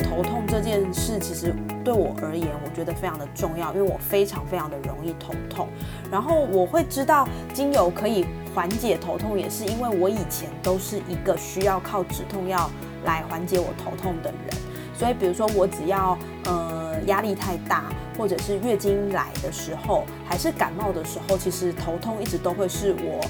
头痛这件事，其实对我而言，我觉得非常的重要，因为我非常非常的容易头痛。然后我会知道精油可以缓解头痛，也是因为我以前都是一个需要靠止痛药来缓解我头痛的人。所以，比如说我只要呃压力太大，或者是月经来的时候，还是感冒的时候，其实头痛一直都会是我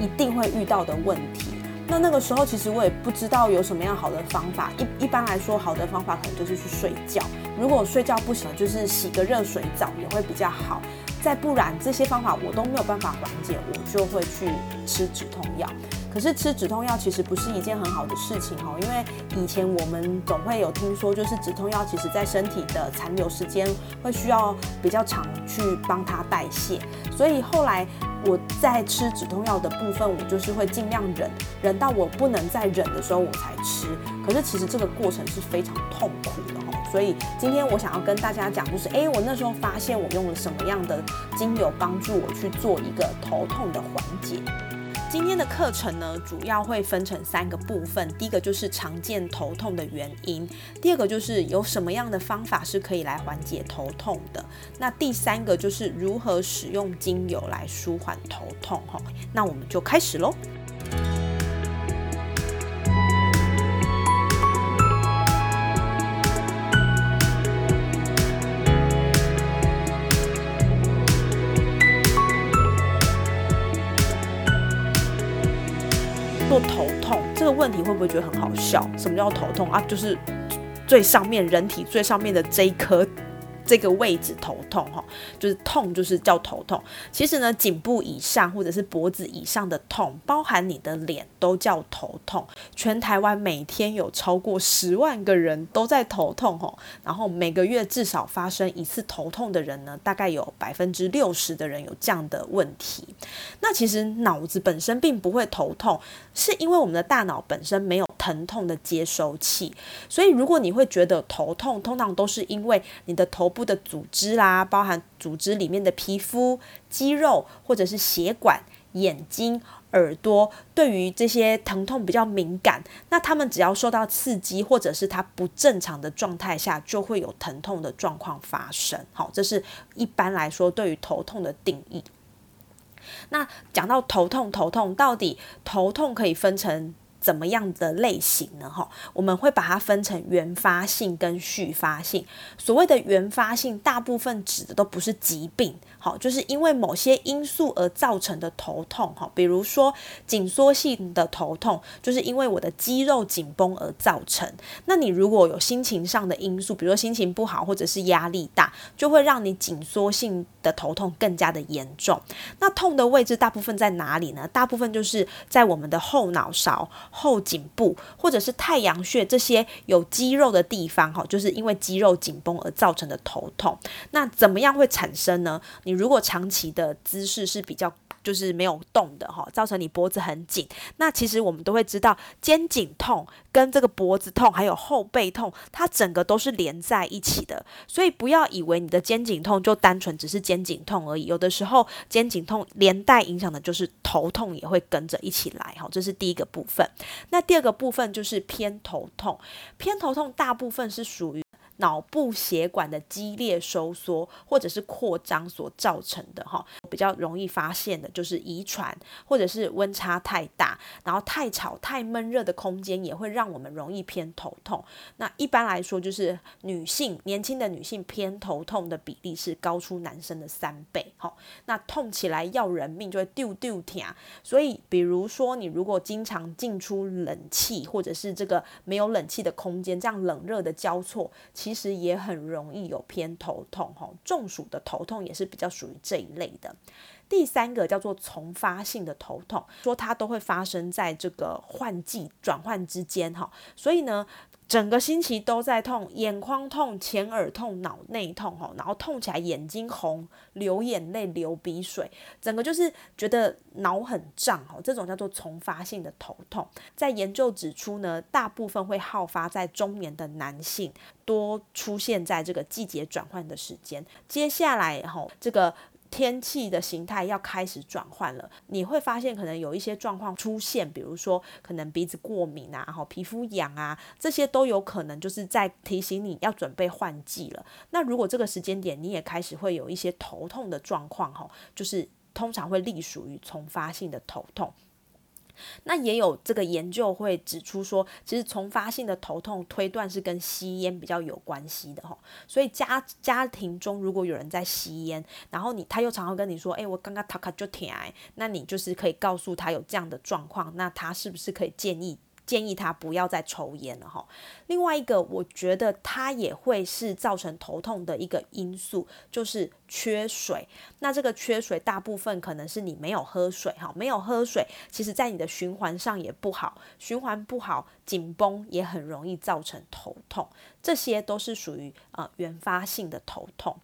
一定会遇到的问题。那那个时候，其实我也不知道有什么样好的方法。一一般来说，好的方法可能就是去睡觉。如果睡觉不行，就是洗个热水澡也会比较好。再不然，这些方法我都没有办法缓解，我就会去吃止痛药。可是吃止痛药其实不是一件很好的事情哦，因为以前我们总会有听说，就是止痛药其实在身体的残留时间会需要比较长去帮它代谢，所以后来我在吃止痛药的部分，我就是会尽量忍，忍到我不能再忍的时候我才吃。可是其实这个过程是非常痛苦的哈，所以今天我想要跟大家讲，就是哎，我那时候发现我用了什么样的精油帮助我去做一个头痛的缓解。今天的课程呢，主要会分成三个部分。第一个就是常见头痛的原因，第二个就是有什么样的方法是可以来缓解头痛的。那第三个就是如何使用精油来舒缓头痛。吼，那我们就开始喽。问题会不会觉得很好笑？什么叫头痛啊？就是最上面人体最上面的这一颗。这个位置头痛哈，就是痛，就是叫头痛。其实呢，颈部以上或者是脖子以上的痛，包含你的脸都叫头痛。全台湾每天有超过十万个人都在头痛哈，然后每个月至少发生一次头痛的人呢，大概有百分之六十的人有这样的问题。那其实脑子本身并不会头痛，是因为我们的大脑本身没有疼痛的接收器，所以如果你会觉得头痛，通常都是因为你的头部。的组织啦，包含组织里面的皮肤、肌肉，或者是血管、眼睛、耳朵，对于这些疼痛比较敏感。那他们只要受到刺激，或者是它不正常的状态下，就会有疼痛的状况发生。好，这是一般来说对于头痛的定义。那讲到头痛，头痛到底头痛可以分成？怎么样的类型呢？哈，我们会把它分成原发性跟续发性。所谓的原发性，大部分指的都不是疾病，好，就是因为某些因素而造成的头痛，哈，比如说紧缩性的头痛，就是因为我的肌肉紧绷而造成。那你如果有心情上的因素，比如说心情不好或者是压力大，就会让你紧缩性的头痛更加的严重。那痛的位置大部分在哪里呢？大部分就是在我们的后脑勺。后颈部或者是太阳穴这些有肌肉的地方，哈，就是因为肌肉紧绷而造成的头痛。那怎么样会产生呢？你如果长期的姿势是比较。就是没有动的哈，造成你脖子很紧。那其实我们都会知道，肩颈痛跟这个脖子痛还有后背痛，它整个都是连在一起的。所以不要以为你的肩颈痛就单纯只是肩颈痛而已，有的时候肩颈痛连带影响的就是头痛也会跟着一起来哈。这是第一个部分。那第二个部分就是偏头痛，偏头痛大部分是属于。脑部血管的激烈收缩或者是扩张所造成的哈，比较容易发现的就是遗传，或者是温差太大，然后太吵、太闷热的空间也会让我们容易偏头痛。那一般来说，就是女性年轻的女性偏头痛的比例是高出男生的三倍。哈，那痛起来要人命，就会丢丢疼。所以，比如说你如果经常进出冷气，或者是这个没有冷气的空间，这样冷热的交错，其其实也很容易有偏头痛，哈，中暑的头痛也是比较属于这一类的。第三个叫做从发性的头痛，说它都会发生在这个换季转换之间，哈，所以呢。整个星期都在痛，眼眶痛、前耳痛、脑内痛，吼，然后痛起来眼睛红、流眼泪、流鼻水，整个就是觉得脑很胀，吼，这种叫做重发性的头痛。在研究指出呢，大部分会好发在中年的男性，多出现在这个季节转换的时间。接下来，吼，这个。天气的形态要开始转换了，你会发现可能有一些状况出现，比如说可能鼻子过敏啊，哈，皮肤痒啊，这些都有可能就是在提醒你要准备换季了。那如果这个时间点你也开始会有一些头痛的状况，哈，就是通常会隶属于重发性的头痛。那也有这个研究会指出说，其实重发性的头痛推断是跟吸烟比较有关系的哈。所以家家庭中如果有人在吸烟，然后你他又常常跟你说，哎，我刚刚塔卡就甜，那你就是可以告诉他有这样的状况，那他是不是可以建议？建议他不要再抽烟了哈。另外一个，我觉得它也会是造成头痛的一个因素，就是缺水。那这个缺水，大部分可能是你没有喝水哈，没有喝水，其实在你的循环上也不好，循环不好，紧绷也很容易造成头痛。这些都是属于呃原发性的头痛。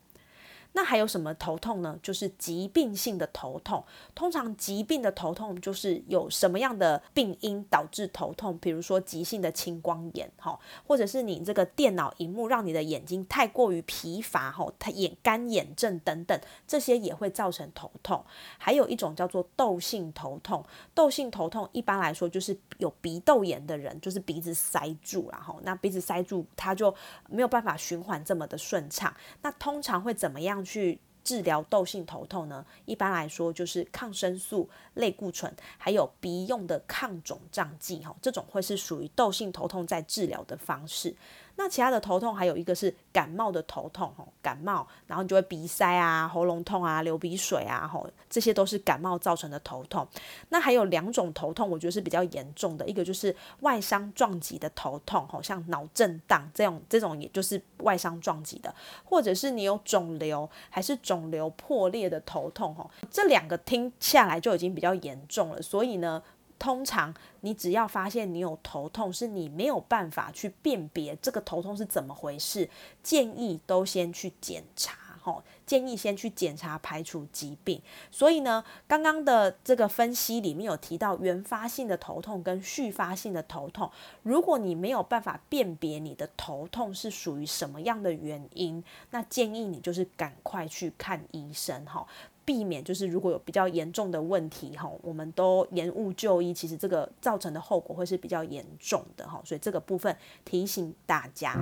那还有什么头痛呢？就是疾病性的头痛。通常疾病的头痛就是有什么样的病因导致头痛？比如说急性的青光眼，哈，或者是你这个电脑荧幕让你的眼睛太过于疲乏，哈，它眼干眼症等等，这些也会造成头痛。还有一种叫做窦性头痛。窦性头痛一般来说就是有鼻窦炎的人，就是鼻子塞住，然后那鼻子塞住，它就没有办法循环这么的顺畅。那通常会怎么样？去治疗窦性头痛呢？一般来说就是抗生素、类固醇，还有鼻用的抗肿胀剂，哈，这种会是属于窦性头痛在治疗的方式。那其他的头痛还有一个是感冒的头痛，吼，感冒，然后你就会鼻塞啊、喉咙痛啊、流鼻水啊，吼，这些都是感冒造成的头痛。那还有两种头痛，我觉得是比较严重的，一个就是外伤撞击的头痛，吼，像脑震荡这种，这种也就是外伤撞击的，或者是你有肿瘤还是肿瘤破裂的头痛，吼，这两个听下来就已经比较严重了，所以呢。通常你只要发现你有头痛，是你没有办法去辨别这个头痛是怎么回事，建议都先去检查，吼，建议先去检查排除疾病。所以呢，刚刚的这个分析里面有提到原发性的头痛跟续发性的头痛，如果你没有办法辨别你的头痛是属于什么样的原因，那建议你就是赶快去看医生，哈。避免就是如果有比较严重的问题哈，我们都延误就医，其实这个造成的后果会是比较严重的哈，所以这个部分提醒大家。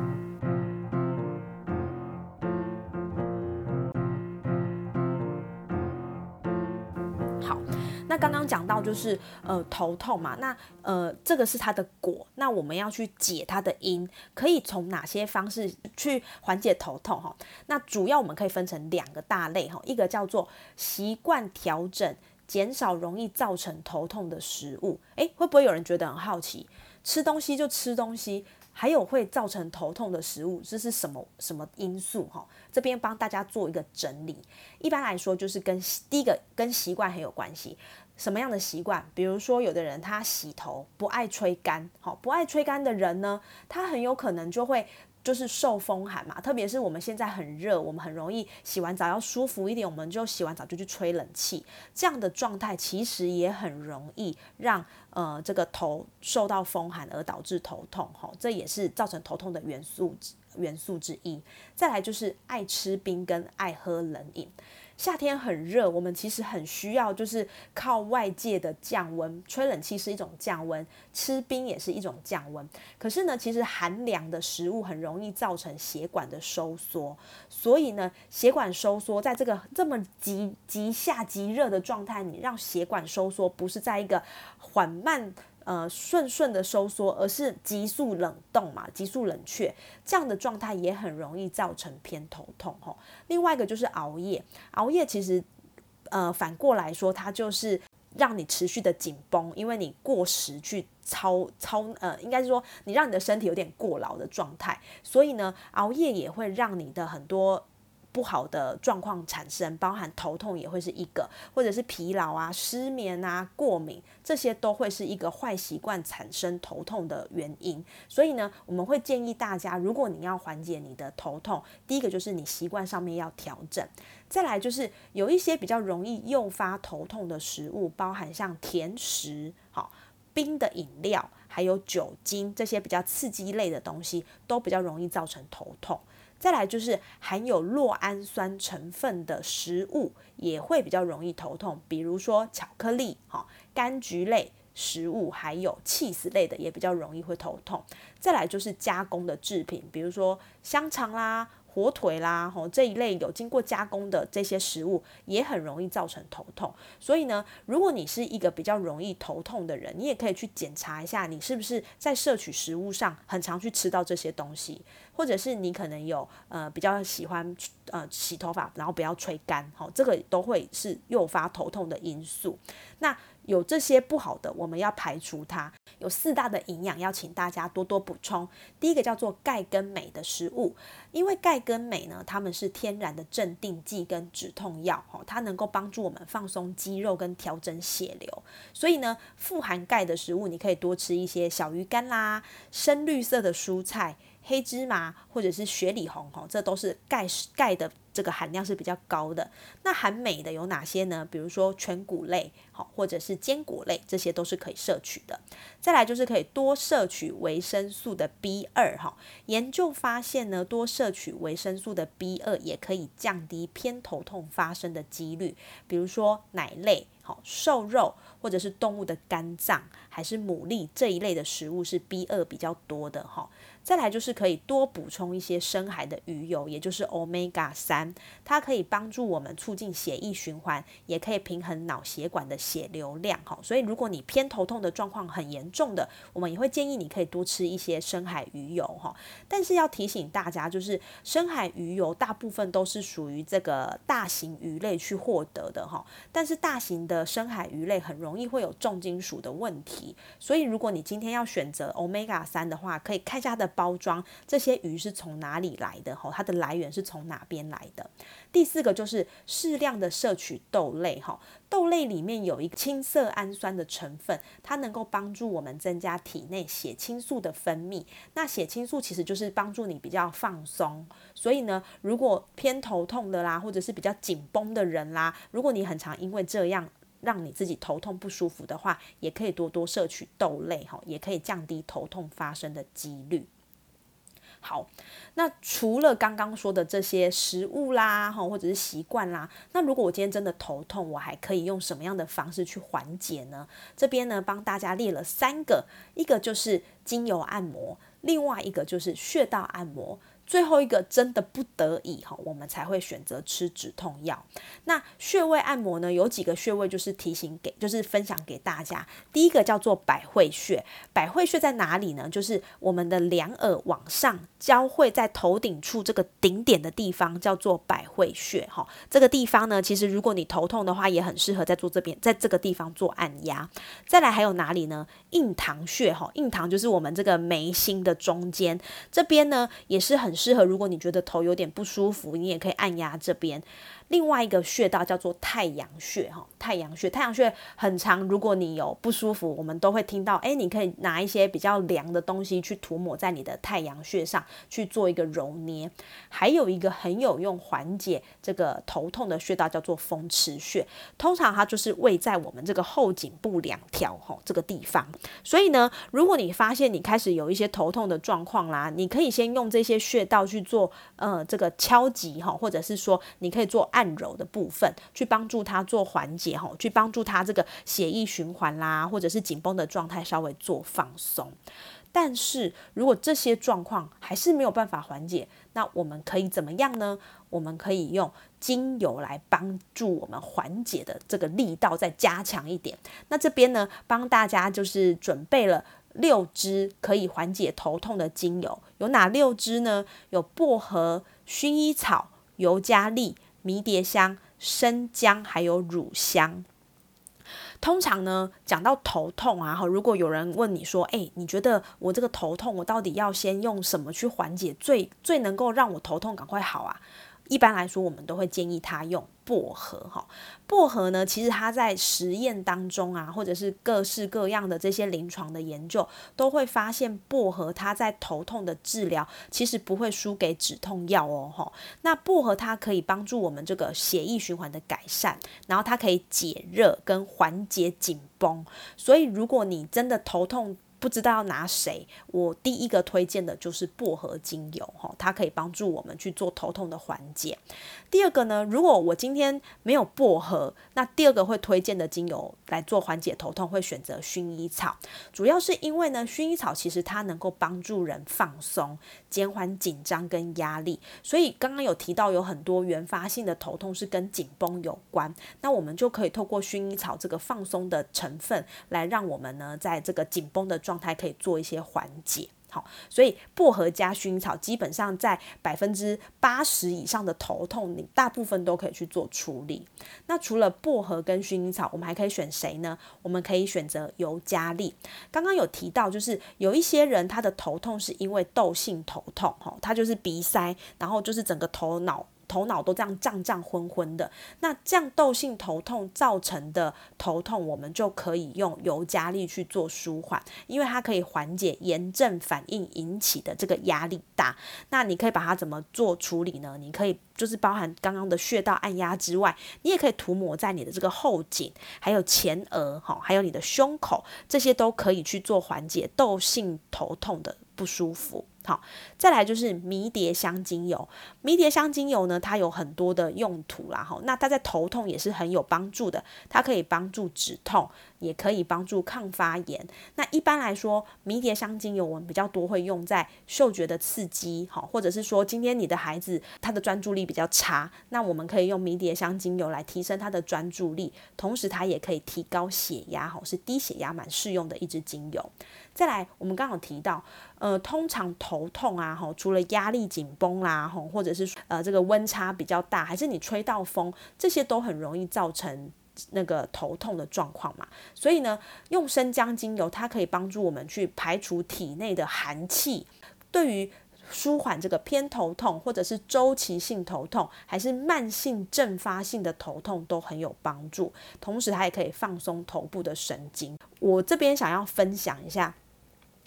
那刚刚讲到就是呃头痛嘛，那呃这个是它的果，那我们要去解它的因，可以从哪些方式去缓解头痛哈？那主要我们可以分成两个大类哈，一个叫做习惯调整，减少容易造成头痛的食物。诶，会不会有人觉得很好奇？吃东西就吃东西。还有会造成头痛的食物，这是什么什么因素？哈，这边帮大家做一个整理。一般来说，就是跟第一个跟习惯很有关系。什么样的习惯？比如说，有的人他洗头不爱吹干，好，不爱吹干的人呢，他很有可能就会。就是受风寒嘛，特别是我们现在很热，我们很容易洗完澡要舒服一点，我们就洗完澡就去吹冷气，这样的状态其实也很容易让呃这个头受到风寒而导致头痛，哈，这也是造成头痛的元素元素之一。再来就是爱吃冰跟爱喝冷饮。夏天很热，我们其实很需要，就是靠外界的降温，吹冷气是一种降温，吃冰也是一种降温。可是呢，其实寒凉的食物很容易造成血管的收缩，所以呢，血管收缩在这个这么极极夏极热的状态，你让血管收缩，不是在一个缓慢。呃，顺顺的收缩，而是急速冷冻嘛，急速冷却，这样的状态也很容易造成偏头痛吼。另外一个就是熬夜，熬夜其实呃反过来说，它就是让你持续的紧绷，因为你过时去操操呃，应该是说你让你的身体有点过劳的状态，所以呢，熬夜也会让你的很多。不好的状况产生，包含头痛也会是一个，或者是疲劳啊、失眠啊、过敏，这些都会是一个坏习惯产生头痛的原因。所以呢，我们会建议大家，如果你要缓解你的头痛，第一个就是你习惯上面要调整，再来就是有一些比较容易诱发头痛的食物，包含像甜食、好冰的饮料，还有酒精这些比较刺激类的东西，都比较容易造成头痛。再来就是含有酪氨酸成分的食物也会比较容易头痛，比如说巧克力、哈柑橘类食物，还有 cheese 类的也比较容易会头痛。再来就是加工的制品，比如说香肠啦。火腿啦，吼这一类有经过加工的这些食物也很容易造成头痛。所以呢，如果你是一个比较容易头痛的人，你也可以去检查一下，你是不是在摄取食物上很常去吃到这些东西，或者是你可能有呃比较喜欢呃洗头发，然后不要吹干，好，这个都会是诱发头痛的因素。那有这些不好的，我们要排除它。有四大的营养要请大家多多补充。第一个叫做钙跟镁的食物，因为钙跟镁呢，它们是天然的镇定剂跟止痛药，哦，它能够帮助我们放松肌肉跟调整血流。所以呢，富含钙的食物，你可以多吃一些小鱼干啦，深绿色的蔬菜。黑芝麻或者是雪里红，吼，这都是钙钙的这个含量是比较高的。那含镁的有哪些呢？比如说全谷类，好，或者是坚果类，这些都是可以摄取的。再来就是可以多摄取维生素的 B 二，哈，研究发现呢，多摄取维生素的 B 二也可以降低偏头痛发生的几率。比如说奶类。好，瘦肉或者是动物的肝脏，还是牡蛎这一类的食物是 B 二比较多的哈。再来就是可以多补充一些深海的鱼油，也就是 Omega 三，它可以帮助我们促进血液循环，也可以平衡脑血管的血流量哈。所以如果你偏头痛的状况很严重的，我们也会建议你可以多吃一些深海鱼油哈。但是要提醒大家，就是深海鱼油大部分都是属于这个大型鱼类去获得的哈，但是大型的。深海鱼类很容易会有重金属的问题，所以如果你今天要选择 omega 三的话，可以看一下它的包装，这些鱼是从哪里来的？哈，它的来源是从哪边来的？第四个就是适量的摄取豆类，哈，豆类里面有一个青色氨酸的成分，它能够帮助我们增加体内血清素的分泌。那血清素其实就是帮助你比较放松，所以呢，如果偏头痛的啦，或者是比较紧绷的人啦，如果你很常因为这样。让你自己头痛不舒服的话，也可以多多摄取豆类哈，也可以降低头痛发生的几率。好，那除了刚刚说的这些食物啦，哈，或者是习惯啦，那如果我今天真的头痛，我还可以用什么样的方式去缓解呢？这边呢，帮大家列了三个，一个就是精油按摩，另外一个就是穴道按摩。最后一个真的不得已哈，我们才会选择吃止痛药。那穴位按摩呢？有几个穴位就是提醒给，就是分享给大家。第一个叫做百会穴，百会穴在哪里呢？就是我们的两耳往上交汇在头顶处这个顶点的地方，叫做百会穴哈。这个地方呢，其实如果你头痛的话，也很适合在做这边，在这个地方做按压。再来还有哪里呢？印堂穴哈，印堂就是我们这个眉心的中间，这边呢也是很。适合，如果你觉得头有点不舒服，你也可以按压这边。另外一个穴道叫做太阳穴，哈，太阳穴，太阳穴很长。如果你有不舒服，我们都会听到，哎，你可以拿一些比较凉的东西去涂抹在你的太阳穴上去做一个揉捏。还有一个很有用缓解这个头痛的穴道叫做风池穴，通常它就是位在我们这个后颈部两条哈这个地方。所以呢，如果你发现你开始有一些头痛的状况啦，你可以先用这些穴道去做呃这个敲击哈，或者是说你可以做。按揉的部分，去帮助他做缓解哈，去帮助他这个血液循环啦，或者是紧绷的状态稍微做放松。但是如果这些状况还是没有办法缓解，那我们可以怎么样呢？我们可以用精油来帮助我们缓解的这个力道再加强一点。那这边呢，帮大家就是准备了六支可以缓解头痛的精油，有哪六支呢？有薄荷、薰衣草、尤加利。迷迭香、生姜还有乳香。通常呢，讲到头痛啊，哈，如果有人问你说，哎，你觉得我这个头痛，我到底要先用什么去缓解，最最能够让我头痛赶快好啊？一般来说，我们都会建议他用薄荷哈。薄荷呢，其实它在实验当中啊，或者是各式各样的这些临床的研究，都会发现薄荷它在头痛的治疗，其实不会输给止痛药哦哈。那薄荷它可以帮助我们这个血液循环的改善，然后它可以解热跟缓解紧绷。所以如果你真的头痛，不知道要拿谁，我第一个推荐的就是薄荷精油哈，它可以帮助我们去做头痛的缓解。第二个呢，如果我今天没有薄荷，那第二个会推荐的精油来做缓解头痛，会选择薰衣草。主要是因为呢，薰衣草其实它能够帮助人放松、减缓紧张跟压力。所以刚刚有提到有很多原发性的头痛是跟紧绷有关，那我们就可以透过薰衣草这个放松的成分，来让我们呢在这个紧绷的状态可以做一些缓解，好，所以薄荷加薰衣草，基本上在百分之八十以上的头痛，你大部分都可以去做处理。那除了薄荷跟薰衣草，我们还可以选谁呢？我们可以选择尤加利。刚刚有提到，就是有一些人他的头痛是因为窦性头痛，哈，他就是鼻塞，然后就是整个头脑。头脑都这样胀胀昏昏的，那这样窦性头痛造成的头痛，我们就可以用尤加利去做舒缓，因为它可以缓解炎症反应引起的这个压力大。那你可以把它怎么做处理呢？你可以就是包含刚刚的穴道按压之外，你也可以涂抹在你的这个后颈，还有前额，哈，还有你的胸口，这些都可以去做缓解窦性头痛的不舒服。好，再来就是迷迭香精油。迷迭香精油呢，它有很多的用途啦，哈。那它在头痛也是很有帮助的，它可以帮助止痛，也可以帮助抗发炎。那一般来说，迷迭香精油我们比较多会用在嗅觉的刺激，哈，或者是说今天你的孩子他的专注力比较差，那我们可以用迷迭香精油来提升他的专注力，同时它也可以提高血压，哈，是低血压蛮适用的一支精油。再来，我们刚好提到，呃，通常头痛啊，吼，除了压力紧绷啦，吼，或者是呃这个温差比较大，还是你吹到风，这些都很容易造成那个头痛的状况嘛。所以呢，用生姜精油，它可以帮助我们去排除体内的寒气，对于舒缓这个偏头痛，或者是周期性头痛，还是慢性阵发性的头痛都很有帮助。同时，它也可以放松头部的神经。我这边想要分享一下。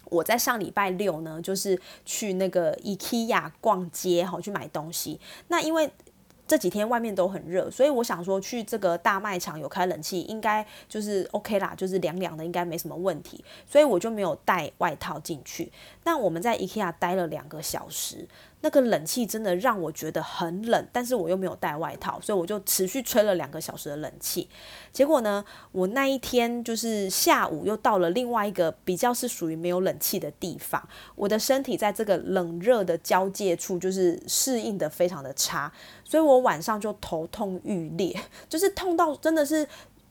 我在上礼拜六呢，就是去那个 IKEA 逛街哈，去买东西。那因为这几天外面都很热，所以我想说去这个大卖场有开冷气，应该就是 OK 啦，就是凉凉的，应该没什么问题。所以我就没有带外套进去。那我们在 IKEA 待了两个小时。那个冷气真的让我觉得很冷，但是我又没有带外套，所以我就持续吹了两个小时的冷气。结果呢，我那一天就是下午又到了另外一个比较是属于没有冷气的地方，我的身体在这个冷热的交界处就是适应的非常的差，所以我晚上就头痛欲裂，就是痛到真的是。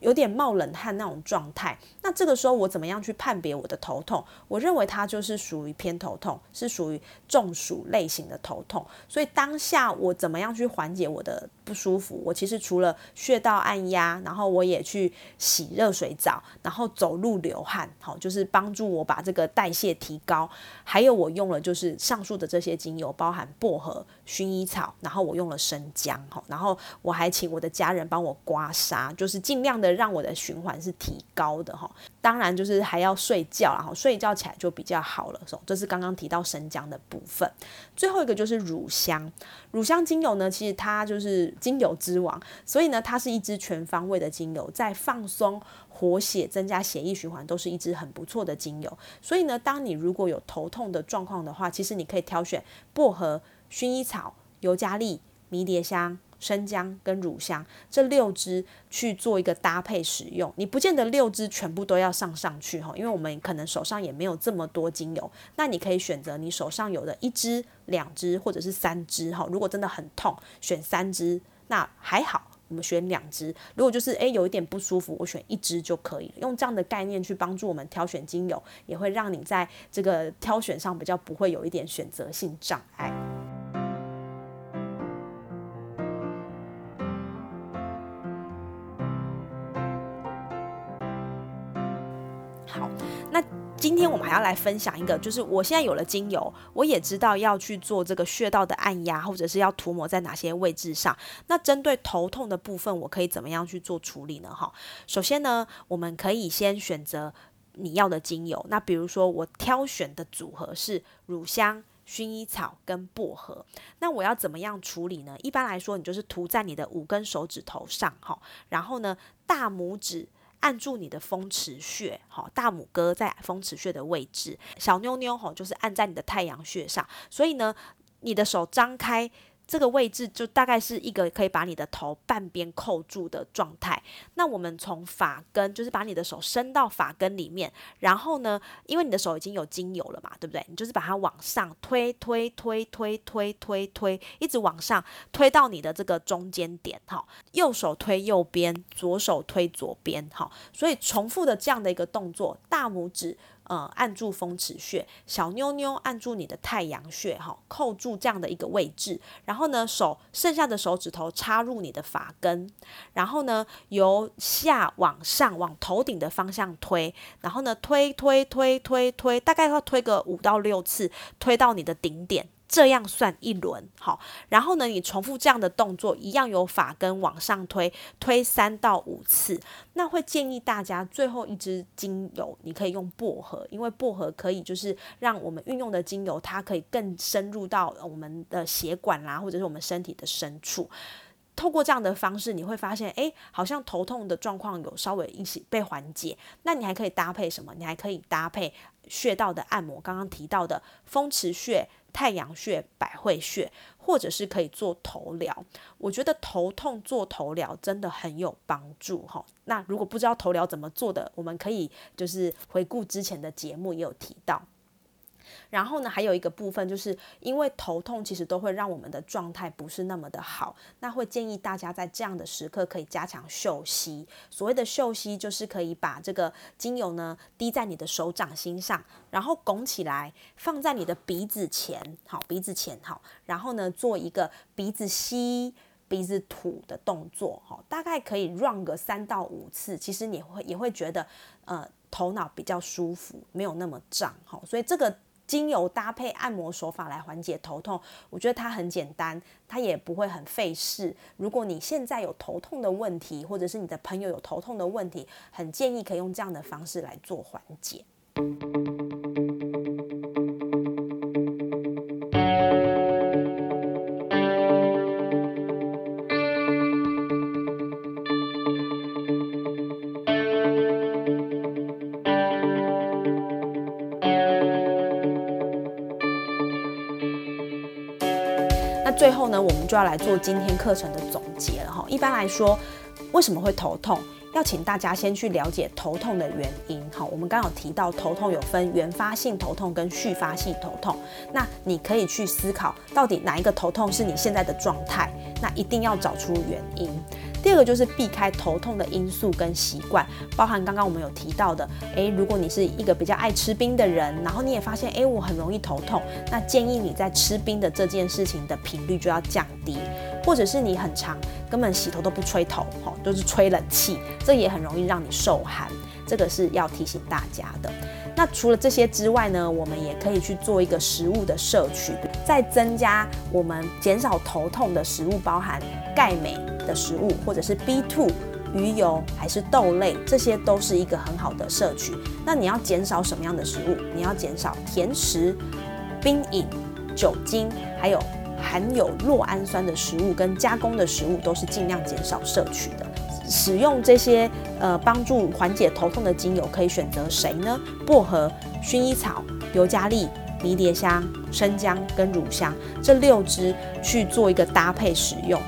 有点冒冷汗那种状态，那这个时候我怎么样去判别我的头痛？我认为它就是属于偏头痛，是属于中暑类型的头痛。所以当下我怎么样去缓解我的不舒服？我其实除了穴道按压，然后我也去洗热水澡，然后走路流汗，好，就是帮助我把这个代谢提高。还有我用了就是上述的这些精油，包含薄荷、薰衣草，然后我用了生姜，哈，然后我还请我的家人帮我刮痧，就是尽量的。让我的循环是提高的哈，当然就是还要睡觉，然后睡觉起来就比较好了。这是刚刚提到生姜的部分。最后一个就是乳香，乳香精油呢，其实它就是精油之王，所以呢，它是一支全方位的精油，在放松、活血、增加血液循环，都是一支很不错的精油。所以呢，当你如果有头痛的状况的话，其实你可以挑选薄荷、薰衣草、尤加利、迷迭香。生姜跟乳香这六支去做一个搭配使用，你不见得六支全部都要上上去哈，因为我们可能手上也没有这么多精油，那你可以选择你手上有的一支、两支或者是三支哈。如果真的很痛，选三支，那还好，我们选两支。如果就是诶有一点不舒服，我选一支就可以了。用这样的概念去帮助我们挑选精油，也会让你在这个挑选上比较不会有一点选择性障碍。今天我们还要来分享一个，就是我现在有了精油，我也知道要去做这个穴道的按压，或者是要涂抹在哪些位置上。那针对头痛的部分，我可以怎么样去做处理呢？哈，首先呢，我们可以先选择你要的精油。那比如说我挑选的组合是乳香、薰衣草跟薄荷。那我要怎么样处理呢？一般来说，你就是涂在你的五根手指头上，哈，然后呢，大拇指。按住你的风池穴，好，大拇哥在风池穴的位置，小妞妞吼就是按在你的太阳穴上，所以呢，你的手张开。这个位置就大概是一个可以把你的头半边扣住的状态。那我们从发根，就是把你的手伸到发根里面，然后呢，因为你的手已经有精油了嘛，对不对？你就是把它往上推，推，推，推，推，推，推，一直往上推到你的这个中间点，哈。右手推右边，左手推左边，哈。所以重复的这样的一个动作，大拇指。呃，按住风池穴，小妞妞按住你的太阳穴，哈，扣住这样的一个位置。然后呢，手剩下的手指头插入你的发根，然后呢，由下往上往头顶的方向推，然后呢，推推推推推，大概要推个五到六次，推到你的顶点。这样算一轮，好，然后呢，你重复这样的动作，一样由发根往上推，推三到五次。那会建议大家最后一支精油，你可以用薄荷，因为薄荷可以就是让我们运用的精油，它可以更深入到我们的血管啦，或者是我们身体的深处。透过这样的方式，你会发现，哎，好像头痛的状况有稍微一些被缓解。那你还可以搭配什么？你还可以搭配穴道的按摩，刚刚提到的风池穴。太阳穴、百会穴，或者是可以做头疗。我觉得头痛做头疗真的很有帮助哈。那如果不知道头疗怎么做的，我们可以就是回顾之前的节目也有提到。然后呢，还有一个部分，就是因为头痛其实都会让我们的状态不是那么的好，那会建议大家在这样的时刻可以加强嗅吸。所谓的嗅吸，就是可以把这个精油呢滴在你的手掌心上，然后拱起来放在你的鼻子前，好，鼻子前好，然后呢做一个鼻子吸、鼻子吐的动作，好，大概可以 run 个三到五次，其实你会也会觉得呃头脑比较舒服，没有那么胀，好，所以这个。精油搭配按摩手法来缓解头痛，我觉得它很简单，它也不会很费事。如果你现在有头痛的问题，或者是你的朋友有头痛的问题，很建议可以用这样的方式来做缓解。要来做今天课程的总结了哈。一般来说，为什么会头痛？要请大家先去了解头痛的原因。好，我们刚有提到头痛有分原发性头痛跟续发性头痛。那你可以去思考，到底哪一个头痛是你现在的状态？那一定要找出原因。第二个就是避开头痛的因素跟习惯，包含刚刚我们有提到的，诶，如果你是一个比较爱吃冰的人，然后你也发现，诶，我很容易头痛，那建议你在吃冰的这件事情的频率就要降低，或者是你很长根本洗头都不吹头，吼，都是吹冷气，这也很容易让你受寒，这个是要提醒大家的。那除了这些之外呢，我们也可以去做一个食物的摄取，再增加我们减少头痛的食物，包含钙镁。的食物，或者是 B two 鱼油，还是豆类，这些都是一个很好的摄取。那你要减少什么样的食物？你要减少甜食、冰饮、酒精，还有含有酪氨酸的食物跟加工的食物，都是尽量减少摄取的。使用这些呃帮助缓解头痛的精油，可以选择谁呢？薄荷、薰衣草、尤加利、迷迭香、生姜跟乳香这六支去做一个搭配使用。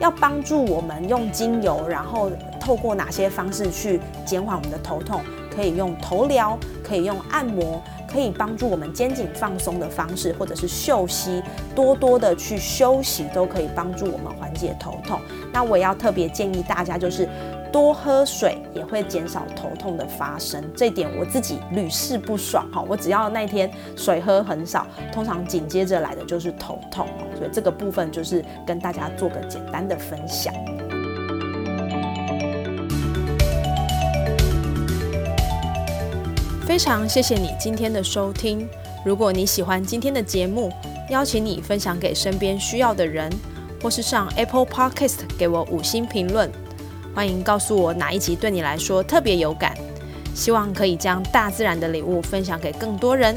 要帮助我们用精油，然后透过哪些方式去减缓我们的头痛？可以用头疗，可以用按摩，可以帮助我们肩颈放松的方式，或者是嗅息，多多的去休息，都可以帮助我们缓解头痛。那我也要特别建议大家，就是多喝水也会减少头痛的发生。这点我自己屡试不爽哈。我只要那天水喝很少，通常紧接着来的就是头痛。所以这个部分就是跟大家做个简单的分享。非常谢谢你今天的收听。如果你喜欢今天的节目，邀请你分享给身边需要的人，或是上 Apple Podcast 给我五星评论。欢迎告诉我哪一集对你来说特别有感，希望可以将大自然的礼物分享给更多人。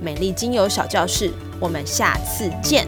美丽精油小教室，我们下次见。